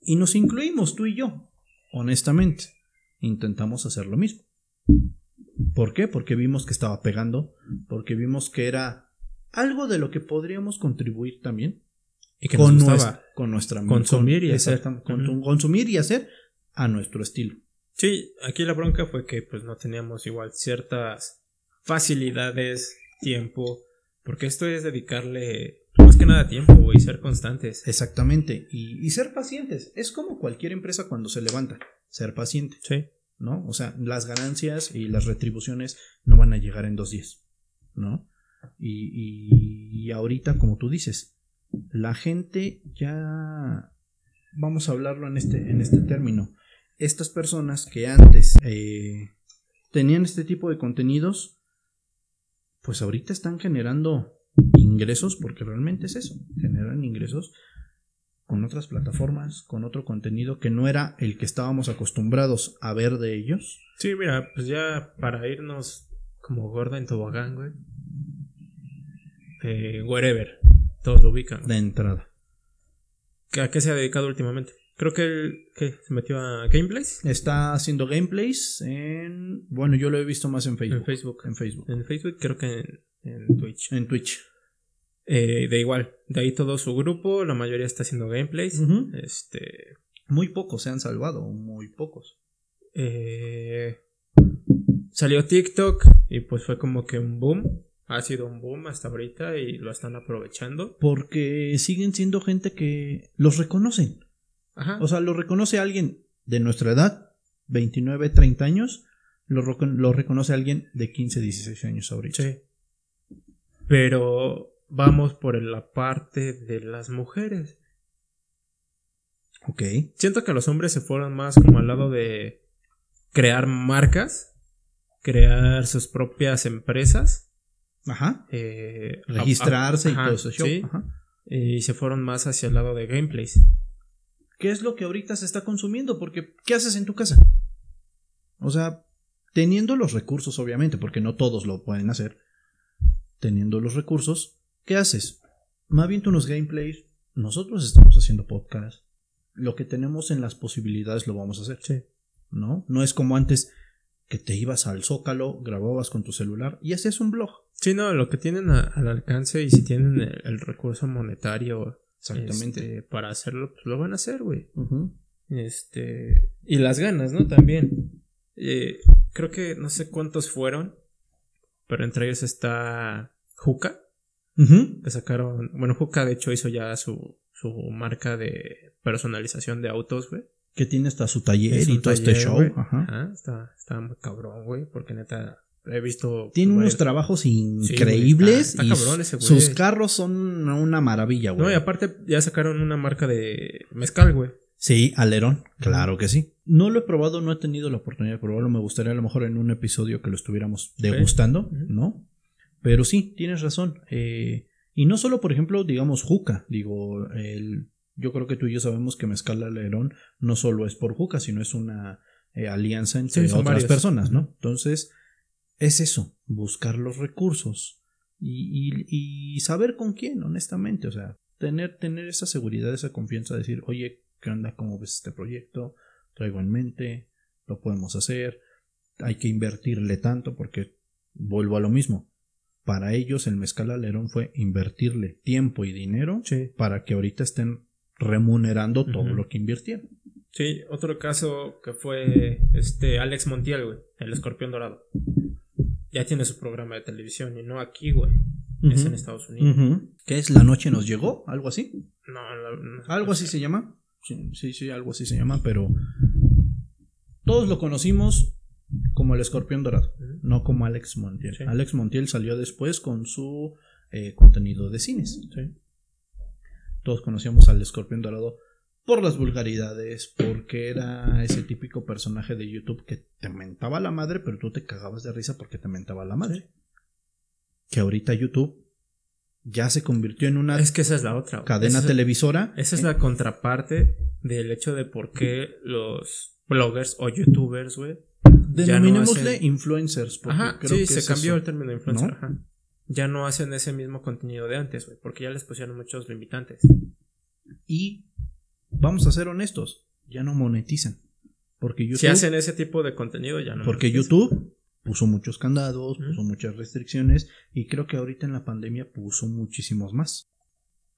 y nos incluimos tú y yo, honestamente, intentamos hacer lo mismo. ¿Por qué? Porque vimos que estaba pegando, porque vimos que era algo de lo que podríamos contribuir también Y que con, nos nues- gustaba. con nuestra consumir y hacer. consumir y hacer a nuestro estilo. Sí, aquí la bronca fue que pues no teníamos igual ciertas facilidades, tiempo. Porque esto es dedicarle más que nada tiempo, güey, ser constantes. Exactamente. Y, y ser pacientes. Es como cualquier empresa cuando se levanta. Ser paciente. Sí. ¿No? O sea, las ganancias y las retribuciones no van a llegar en dos días. ¿No? Y, y- y ahorita, como tú dices, la gente ya. Vamos a hablarlo en este, en este término. Estas personas que antes eh, tenían este tipo de contenidos, pues ahorita están generando ingresos, porque realmente es eso, generan ingresos con otras plataformas, con otro contenido que no era el que estábamos acostumbrados a ver de ellos. Sí, mira, pues ya para irnos como gorda en tobogán, güey. Eh, wherever. Todos lo ubican. De entrada. ¿A qué se ha dedicado últimamente? Creo que él que se metió a gameplays Está haciendo gameplays en... Bueno, yo lo he visto más en Facebook. en Facebook. En Facebook. En Facebook, creo que en, en Twitch. En Twitch. Eh, de igual, de ahí todo su grupo, la mayoría está haciendo gameplays. Este. Muy pocos se han salvado, muy pocos. eh, salió TikTok y pues fue como que un boom. ha sido un boom hasta ahorita y lo están aprovechando. Porque siguen siendo gente que los reconocen. Ajá. O sea, lo reconoce alguien de nuestra edad, 29, 30 años, lo, recon- lo reconoce alguien de 15, 16 años ahorita. Sí. Pero vamos por la parte de las mujeres. Ok. Siento que los hombres se fueron más como al lado de crear marcas, crear sus propias empresas, Ajá. eh, Registrarse y ajá, todo show. sí, Ajá. y se fueron más hacia el lado de gameplays. ¿Qué es lo que ahorita se está consumiendo? Porque, ¿qué haces en tu casa? O sea, teniendo los recursos, obviamente, porque no todos lo pueden hacer. Teniendo los recursos, ¿qué haces? Más bien tú unos gameplays. Nosotros estamos haciendo podcast. Lo que tenemos en las posibilidades lo vamos a hacer. Sí. ¿No? No es como antes que te ibas al zócalo, grababas con tu celular y hacías un blog. Sí, no, lo que tienen a- al alcance y si tienen el, el recurso monetario Exactamente. este, para hacerlo, pues lo van a hacer, güey. Ujú. Este, y las ganas, ¿no? También. Eh, creo que no sé cuántos fueron, pero entre ellos está Juca, Ujú. que sacaron, bueno, Juca de hecho hizo ya su, su marca de personalización de autos, güey. Que tiene hasta su taller y todo este show. Ajá. Ajá, está, está muy cabrón, güey, porque neta, he visto... Tiene pues, unos varios- trabajos increíbles está- está y cabrón ese güey. sus carros son una maravilla, güey. No, y aparte ya sacaron una marca de mezcal, güey. Sí, alerón, claro que sí. No lo he probado, no he tenido la oportunidad de probarlo. Me gustaría a lo mejor en un episodio que lo estuviéramos degustando. ¿no? Pero sí, tienes razón. Eh, y no solo, por ejemplo, digamos, Juca. Digo, el, yo creo que tú y yo sabemos que Mezcal Alerón no solo es por Juca, sino es una eh, alianza entre Sí, otras varios. personas, ¿no? Entonces, es eso, buscar los recursos y, y- y saber con quién, honestamente. O sea, tener, tener esa seguridad, esa confianza, decir, oye, ¿qué onda? ¿Cómo ves este proyecto? Traigo en mente, lo podemos hacer, hay que invertirle tanto porque vuelvo a lo mismo. Para ellos el mezcal alerón fue invertirle tiempo y dinero Sí. para que ahorita estén remunerando todo lo que invirtieron. Sí, otro caso que fue este Alex Montiel, güey, el escorpión dorado. Ya tiene su programa de televisión y no aquí, güey. Es en Estados Unidos. Ujú. ¿Qué es? ¿La noche nos llegó? ¿Algo así? No, la- no, Algo así se llama. Sí, sí, sí, algo así se llama, pero todos lo conocimos como el escorpión dorado, no como Alex Montiel. Sí. Alex Montiel salió después con su eh, contenido de cines. Sí. Todos conocíamos al escorpión dorado por las vulgaridades, porque era ese típico personaje de YouTube que te mentaba la madre, pero tú te cagabas de risa porque te mentaba la madre. Que ahorita YouTube ya se convirtió en una Es que esa es la otra. cadena Esa- televisora. Esa es la contraparte del hecho de por qué los bloggers o youtubers, güey. ya no Denominémosle hacen- influencers. porque Ajá, creo sí, que se es cambió eso. el término de influencer, ¿No? ajá. Ya no hacen ese mismo contenido de antes, güey, porque ya les pusieron muchos limitantes. Y vamos a ser honestos, ya no monetizan. Porque YouTube, si hacen ese tipo de contenido, ya no. porque monetizan. YouTube puso muchos candados, puso muchas restricciones y creo que ahorita en la pandemia puso muchísimos más.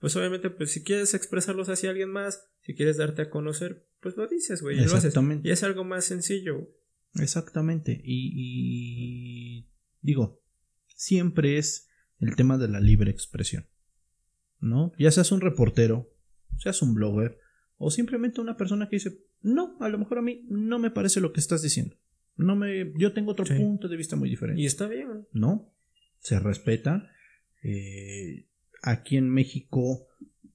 Pues obviamente, pues si quieres expresarlos hacia alguien más, si quieres darte a conocer, pues lo dices, güey, y lo haces. Exactamente. Y es algo más sencillo. Exactamente. Y, y digo, siempre es el tema de la libre expresión. ¿No? Ya seas un reportero, seas un blogger, o simplemente una persona que dice, no, a lo mejor a mí no me parece lo que estás diciendo. No me, yo tengo otro Sí. punto de vista muy diferente. Y está bien. ¿no? Se respeta. Eh, aquí en México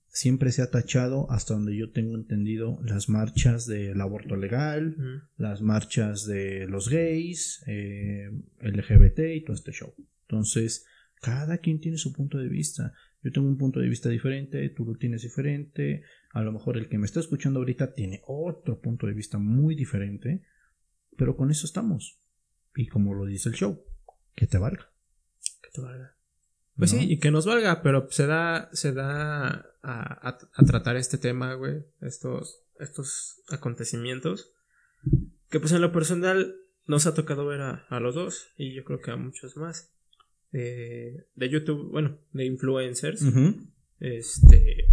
siempre se ha tachado, hasta donde yo tengo entendido, las marchas del aborto legal, las marchas de los gays, eh, LGBT y todo este show. Entonces, cada quien tiene su punto de vista. Yo tengo un punto de vista diferente, tú lo tienes diferente. A lo mejor el que me está escuchando ahorita tiene otro punto de vista muy diferente. Pero con eso estamos. Y como lo dice el show, que te valga. Que te valga. Pues ¿no? sí, y que nos valga, pero se da, se da a, a- a tratar este tema, güey, estos, estos acontecimientos, que pues en lo personal nos ha tocado ver a, a los dos, y yo creo que a muchos más, eh, de YouTube, bueno, de influencers, este,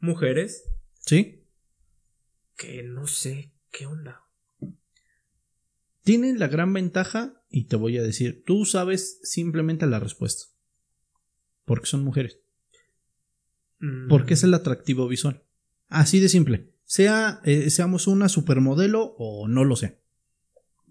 mujeres, Sí. que no sé qué onda. Tienen la gran ventaja, y te voy a decir, tú sabes simplemente la respuesta. Porque son mujeres. Mm, Porque es el atractivo visual. Así de simple. Sea, eh, seamos una supermodelo o no lo sea.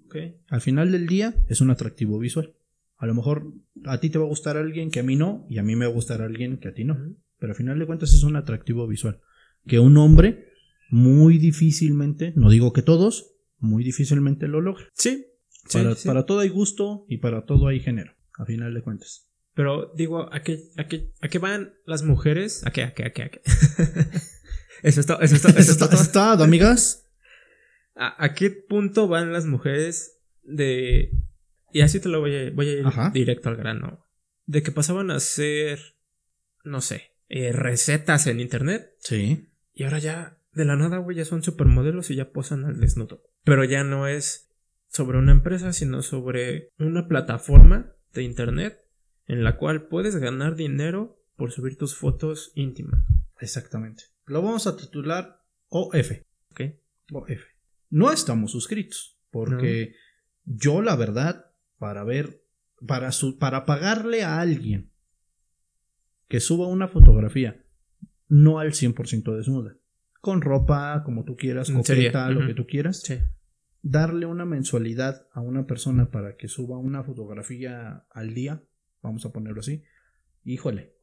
ok. Al final del día es un atractivo visual. A lo mejor a ti te va a gustar alguien que a mí no, y a mí me va a gustar alguien que a ti no. Pero al final de cuentas es un atractivo visual. Que un hombre muy difícilmente, no digo que todos, muy difícilmente lo logra. Sí. para, sí. para todo hay gusto y para todo hay género. A final de cuentas. Pero digo, ¿a qué, a qué, a qué van las mujeres? ¿A qué, a qué, a qué, a qué? eso está, eso está, eso Eso está está, todo. está, amigas. ¿A, a qué punto van las mujeres de... Y así te lo voy a, voy a ir Ajá. directo al grano. De que pasaban a hacer, no sé, eh, recetas en internet. Sí. Y ahora ya, de la nada, güey, ya son supermodelos y ya posan al desnudo. Pero ya no es sobre una empresa, sino sobre una plataforma de internet en la cual puedes ganar dinero por subir tus fotos íntimas. Exactamente. Lo vamos a titular OF. ¿Ok? OF. No estamos suscritos. Porque yo, la verdad, para ver, para, su, para pagarle a alguien que suba una fotografía, no al 100% desnuda, con ropa, como tú quieras, coqueta, lo que tú quieras, Sí. darle una mensualidad a una persona para que suba una fotografía al día, vamos a ponerlo así, híjole,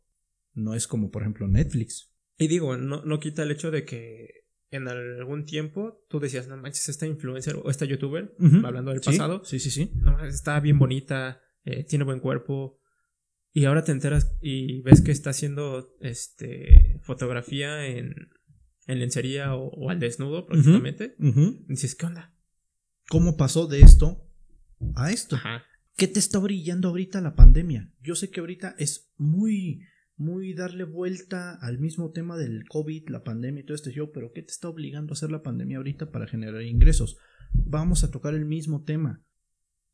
no es como por ejemplo Netflix. Y digo, no, no quita el hecho de que en algún tiempo tú decías, no manches, esta influencer o esta youtuber, hablando del Sí, pasado, Sí, sí, sí. no, está bien bonita, eh, tiene buen cuerpo. Y ahora te enteras y ves que está haciendo este fotografía en, en lencería o, o al desnudo prácticamente. Y dices, ¿qué onda? ¿Cómo pasó de esto a esto? Ajá. ¿Qué te está brillando ahorita la pandemia? Yo sé que ahorita es muy, muy darle vuelta al mismo tema del COVID, la pandemia y todo este show, pero ¿qué te está obligando a hacer la pandemia ahorita para generar ingresos? Vamos a tocar el mismo tema.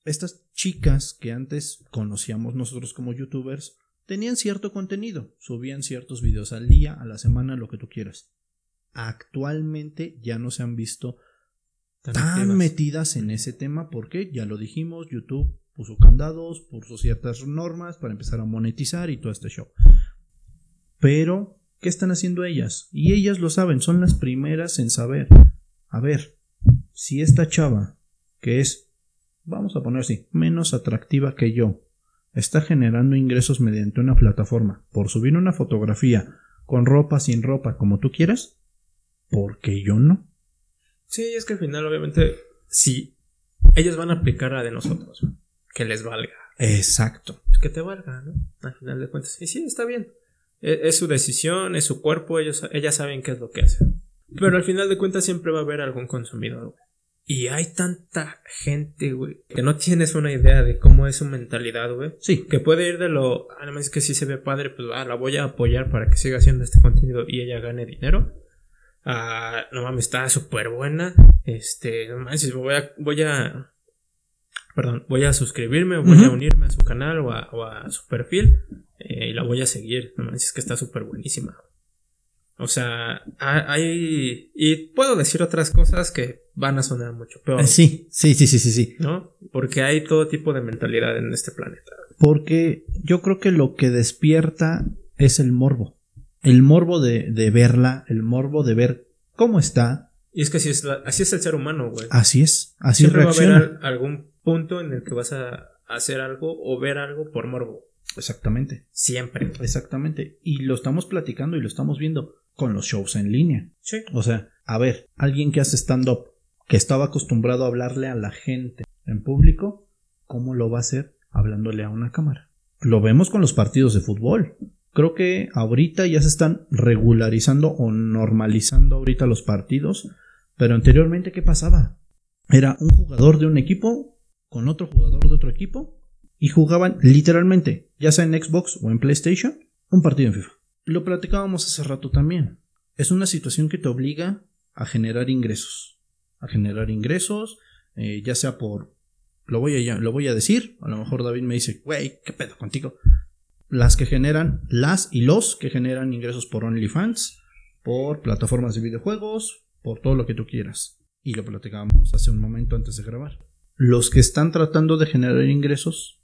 Estas chicas que antes conocíamos nosotros como youtubers tenían cierto contenido, subían ciertos videos al día, a la semana, lo que tú quieras. Actualmente ya no se han visto tan activas. metidas en ese tema porque ya lo dijimos, YouTube puso candados, puso ciertas normas para empezar a monetizar y todo este show. Pero, ¿qué están haciendo ellas? Y ellas lo saben, son las primeras en saber. A ver, si esta chava, que es, vamos a poner así, menos atractiva que yo, está generando ingresos mediante una plataforma por subir una fotografía con ropa, sin ropa, como tú quieras, ¿por qué yo no? Sí, es que al final, obviamente, sí, ellos van a aplicar la de nosotros. Que les valga. Exacto. Que te valga, ¿no? Al final de cuentas. Y sí, está bien. E- Es, su decisión, es su cuerpo, ellos, ellas saben qué es lo que hacen. Pero al final de cuentas siempre va a haber algún consumidor, güey. Y hay tanta gente, güey, que no tienes una idea de cómo es su mentalidad, güey. Sí, Que puede ir de lo, ah, mames, es que si se ve padre, pues la voy a apoyar para que siga haciendo este contenido y ella gane dinero. Ah, no mames, está súper buena. Este, no mames, voy a, voy a, perdón, voy a suscribirme, voy a unirme a su canal o a, o a su perfil eh, y la voy a seguir. No que está súper buenísima. O sea, ha- hay, y puedo decir otras cosas que van a sonar mucho peor, Eh, sí, sí, sí, sí, sí, sí. ¿no? Porque hay todo tipo de mentalidad en este planeta. Porque yo creo que lo que despierta es el morbo. El morbo de, de verla, el morbo de ver cómo está. Y es que así es, la- así es el ser humano, güey. Así es, así Siempre va a reacciona. haber al- algún punto en el que vas a hacer algo o ver algo por morbo. Exactamente, Siempre. exactamente. Y lo estamos platicando y lo estamos viendo con los shows en línea. Sí. O sea, a ver, alguien que hace stand-up, que estaba acostumbrado a hablarle a la gente en público, ¿cómo lo va a hacer hablándole a una cámara? Lo vemos con los partidos de fútbol. Creo que ahorita ya se están regularizando o normalizando ahorita los partidos, pero anteriormente ¿qué pasaba? Era un jugador de un equipo con otro jugador de otro equipo y jugaban literalmente, ya sea en Xbox o en PlayStation, un partido en FIFA. Lo platicábamos hace rato también. Es una situación que te obliga a generar ingresos. A generar ingresos, eh, ya sea por... Lo voy, a, lo voy a decir, a lo mejor David me dice, güey, ¿qué pedo contigo? Las que generan, las y los que generan ingresos por OnlyFans, por plataformas de videojuegos, por todo lo que tú quieras. Y lo platicábamos hace un momento antes de grabar. los que están tratando de generar ingresos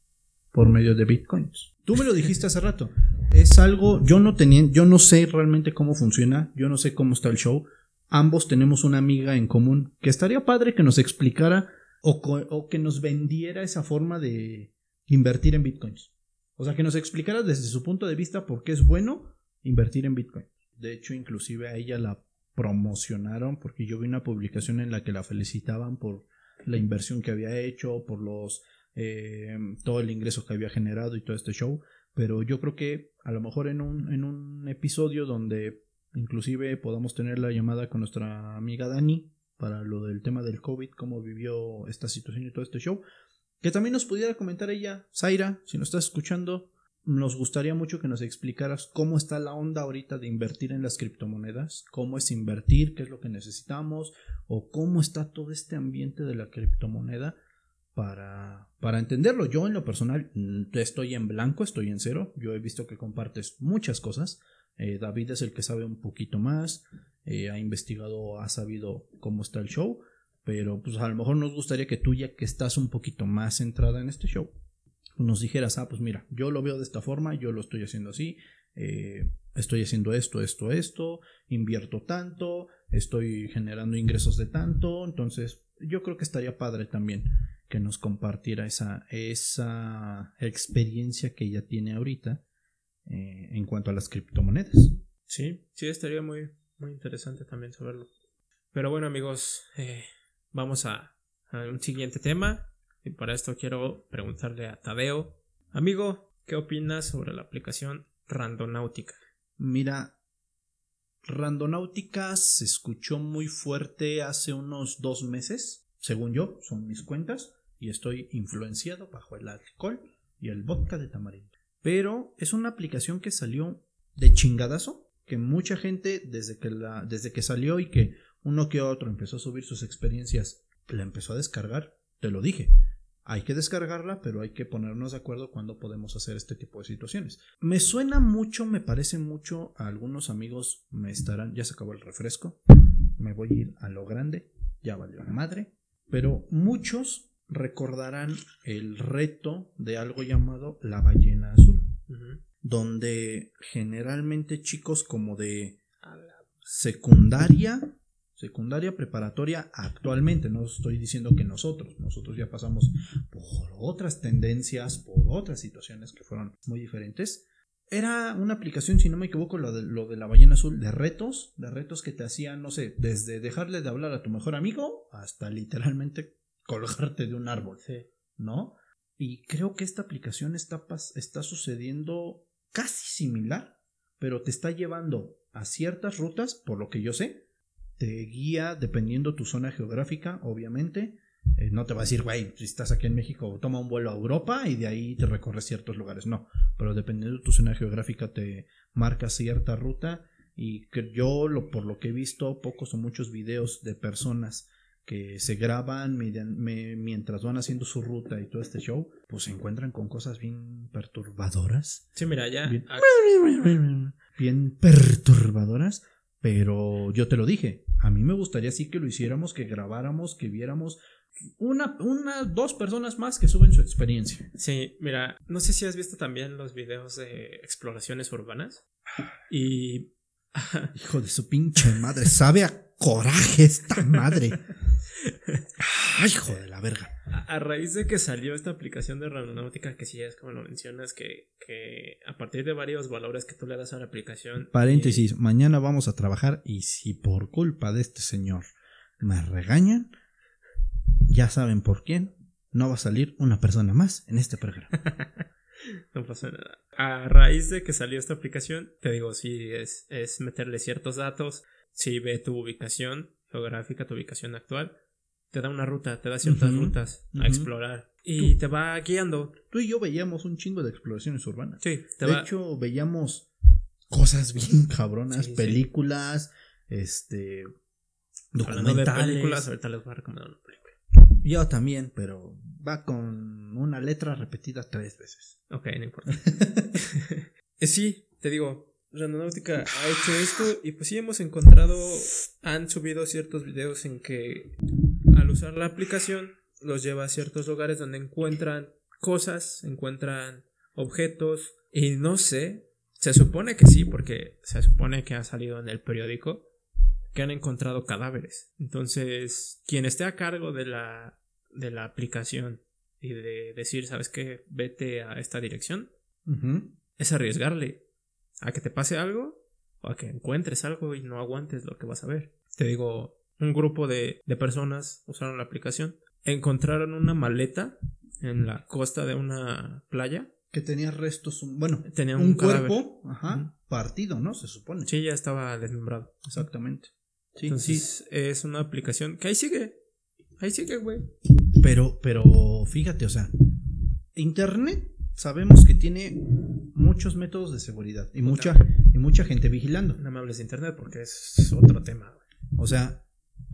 por medio de bitcoins. Tú me lo dijiste hace rato. Es algo, yo no tenía, yo no sé realmente cómo funciona, yo no sé cómo está el show. Ambos tenemos una amiga en común que estaría padre que nos explicara o, o que nos vendiera esa forma de invertir en bitcoins. O sea, que nos explicara desde su punto de vista por qué es bueno invertir en bitcoin. De hecho, inclusive a ella la promocionaron porque yo vi una publicación en la que la felicitaban por la inversión que había hecho, por los eh, todo el ingreso que había generado y todo este show. Pero yo creo que a lo mejor en un, en un episodio donde inclusive podamos tener la llamada con nuestra amiga Dani para lo del tema del COVID, cómo vivió esta situación y todo este show, que también nos pudiera comentar ella, Zaira, si nos estás escuchando, nos gustaría mucho que nos explicaras cómo está la onda ahorita de invertir en las criptomonedas, cómo es invertir, qué es lo que necesitamos, o cómo está todo este ambiente de la criptomoneda para, para entenderlo. Yo en lo personal mm, estoy en blanco, estoy en cero, yo he visto que compartes muchas cosas, eh, David es el que sabe un poquito más, eh, ha investigado, ha sabido cómo está el show, pero pues a lo mejor nos gustaría que tú ya que estás un poquito más centrada en este show, nos dijeras, ah, pues mira, yo lo veo de esta forma, yo lo estoy haciendo así, eh, estoy haciendo esto, esto, esto, invierto tanto, estoy generando ingresos de tanto, entonces yo creo que estaría padre también que nos compartiera esa, esa experiencia que ella tiene ahorita eh, en cuanto a las criptomonedas. Sí, sí, estaría muy, muy interesante también saberlo. Pero bueno amigos, eh, vamos a, a un siguiente tema y para esto quiero preguntarle a Tadeo, amigo, ¿qué opinas sobre la aplicación Randonáutica? Mira, Randonáutica se escuchó muy fuerte hace unos dos meses, según yo, son mis cuentas, y estoy influenciado bajo el alcohol y el vodka de tamarindo. Pero es una aplicación que salió de chingadazo, que mucha gente desde que, la, desde que salió y que uno que otro empezó a subir sus experiencias, la empezó a descargar, te lo dije. Hay que descargarla, pero hay que ponernos de acuerdo cuando podemos hacer este tipo de situaciones. Me suena mucho, me parece mucho a algunos amigos me estarán, ya se acabó el refresco, me voy a ir a lo grande, ya valió la madre, pero muchos recordarán el reto de algo llamado la ballena azul, donde generalmente chicos como de secundaria secundaria preparatoria actualmente. No estoy diciendo que nosotros, nosotros ya pasamos por otras tendencias, por otras situaciones que fueron muy diferentes. Era una aplicación, si no me equivoco, lo de, lo de la ballena azul, de retos, de retos que te hacían, no sé, desde dejarle de hablar a tu mejor amigo hasta literalmente colgarte de un árbol, ¿no? Y creo que esta aplicación está, está sucediendo casi similar, pero te está llevando a ciertas rutas, por lo que yo sé, te guía dependiendo tu zona geográfica, obviamente. Eh, no te va a decir, güey, si estás aquí en México, toma un vuelo a Europa y de ahí te recorres ciertos lugares. No, pero dependiendo de tu zona geográfica te marca cierta ruta y que yo, lo, por lo que he visto, pocos o muchos videos de personas que se graban mientras van haciendo su ruta y todo este show, pues se encuentran con cosas bien perturbadoras. Sí, mira, ya. bien perturbadoras, pero yo te lo dije, a mí me gustaría sí que lo hiciéramos, que grabáramos, que viéramos una, una, dos personas más que suben su experiencia. Sí, mira, no sé si has visto también los videos de exploraciones urbanas. Y. Hijo de su pinche madre, sabe a coraje esta madre. Ay, hijo de la verga. A, raíz de que salió esta aplicación de randonáutica, que sí es como lo mencionas, que, que a partir de varios valores que tú le das a la aplicación. Paréntesis, mañana vamos a trabajar y si por culpa de este señor me regañan, ya saben por quién, no va a salir una persona más en este programa. no pasa nada. A raíz de que salió esta aplicación, te digo, sí, es, es meterle ciertos datos, si ve tu ubicación geográfica, tu ubicación actual, te da una ruta, te da ciertas rutas a explorar y te va guiando. Tú y yo veíamos un chingo de exploraciones urbanas. Sí, te de hecho veíamos cosas bien cabronas, películas, este documentales. de películas, ahorita les voy a recomendar una película. Yo también, pero va con una letra repetida tres veces. Ok, no importa. Sí, te digo, Randonáutica ha hecho esto y pues sí hemos encontrado, han subido ciertos videos en que al usar la aplicación los lleva a ciertos lugares donde encuentran cosas, encuentran objetos y no sé, se supone que sí, porque se supone que ha salido en el periódico que han encontrado cadáveres. Entonces, quien esté a cargo de la, de la aplicación y de decir, ¿sabes qué? Vete a esta dirección, es arriesgarle a que te pase algo o a que encuentres algo y no aguantes lo que vas a ver. Te digo, un grupo de, de personas usaron la aplicación, encontraron una maleta en la costa de una playa. Que tenía restos, bueno, tenía un, cuerpo ajá, partido, ¿no? Se supone. Sí, ya estaba desmembrado. Exactamente. Sí, Entonces es una aplicación que ahí sigue. Ahí sigue, güey. Pero, pero fíjate, o sea, Internet sabemos que tiene muchos métodos de seguridad y mucha, y mucha gente vigilando. No me hables de Internet porque es otro tema. O sea,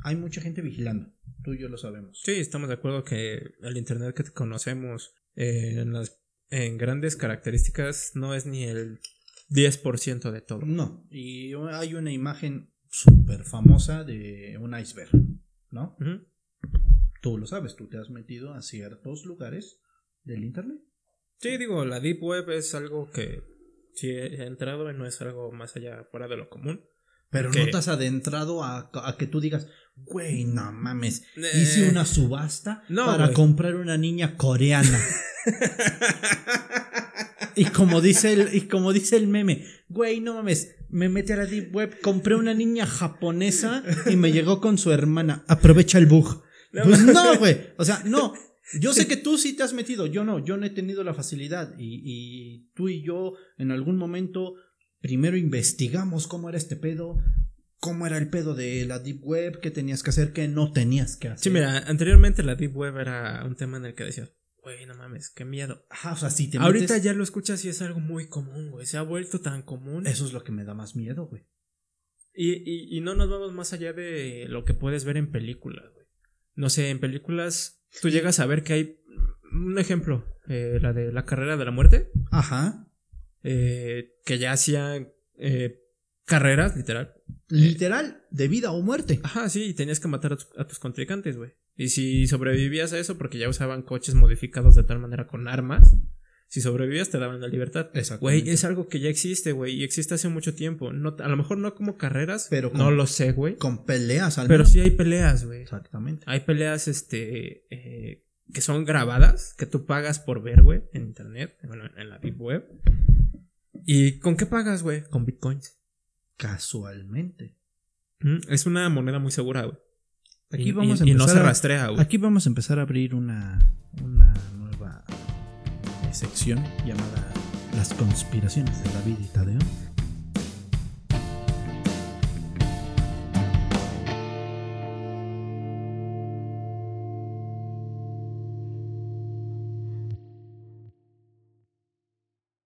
hay mucha gente vigilando. Tú y yo lo sabemos. Sí, estamos de acuerdo que el Internet que conocemos eh, en las en grandes características no es ni el 10% de todo. No, y hay una imagen súper famosa de un iceberg, ¿no? Tú lo sabes, tú te has metido a ciertos lugares del Internet. Sí, digo, la Deep Web es algo que sí he entrado y no es algo más allá fuera de lo común. Pero no te has adentrado a, que tú digas, güey, no mames, hice eh, una subasta para comprar una niña coreana. y como dice el, y como dice el meme, güey, no mames, me metí a la deep web, compré una niña japonesa y me llegó con su hermana. Aprovecha el bug. Pues no, güey. O sea, no. Yo sé que tú sí te has metido, yo no, yo no he tenido la facilidad y, y tú y yo en algún momento primero investigamos cómo era este pedo, cómo era el pedo de la Deep Web, qué tenías que hacer, qué no tenías que hacer. Sí, mira, anteriormente la Deep Web era un tema en el que decías, güey, no mames, qué miedo. Ajá, o sea, si te Ahorita ya lo escuchas y es algo muy común, güey, se ha vuelto tan común. Eso es lo que me da más miedo, güey. Y, y, y no nos vamos más allá de lo que puedes ver en películas, güey. No sé, en películas tú llegas a ver que hay un ejemplo, eh, la de la carrera de la muerte. Ajá. Eh, que ya hacían eh, carreras, literal. Literal, de vida o muerte. Ajá, sí, y tenías que matar a, tus contrincantes, güey. Y si sobrevivías a eso, porque ya usaban coches modificados de tal manera con armas, si sobrevivías te daban la libertad. Güey, es algo que ya existe, güey, y existe hace mucho tiempo. No, a lo mejor no como carreras, pero no lo sé, güey. Con peleas, al Pero sí hay peleas, güey. Exactamente. Hay peleas, este, eh, que son grabadas, que tú pagas por ver, güey, en internet, bueno, en la deep web. ¿Y con qué pagas, güey? Con bitcoins. Casualmente. Mm, es una moneda muy segura, güey. Aquí vamos a empezar y no se rastrea, güey. Aquí vamos a empezar a abrir una, una nueva sección llamada Las conspiraciones de David y Tadeo.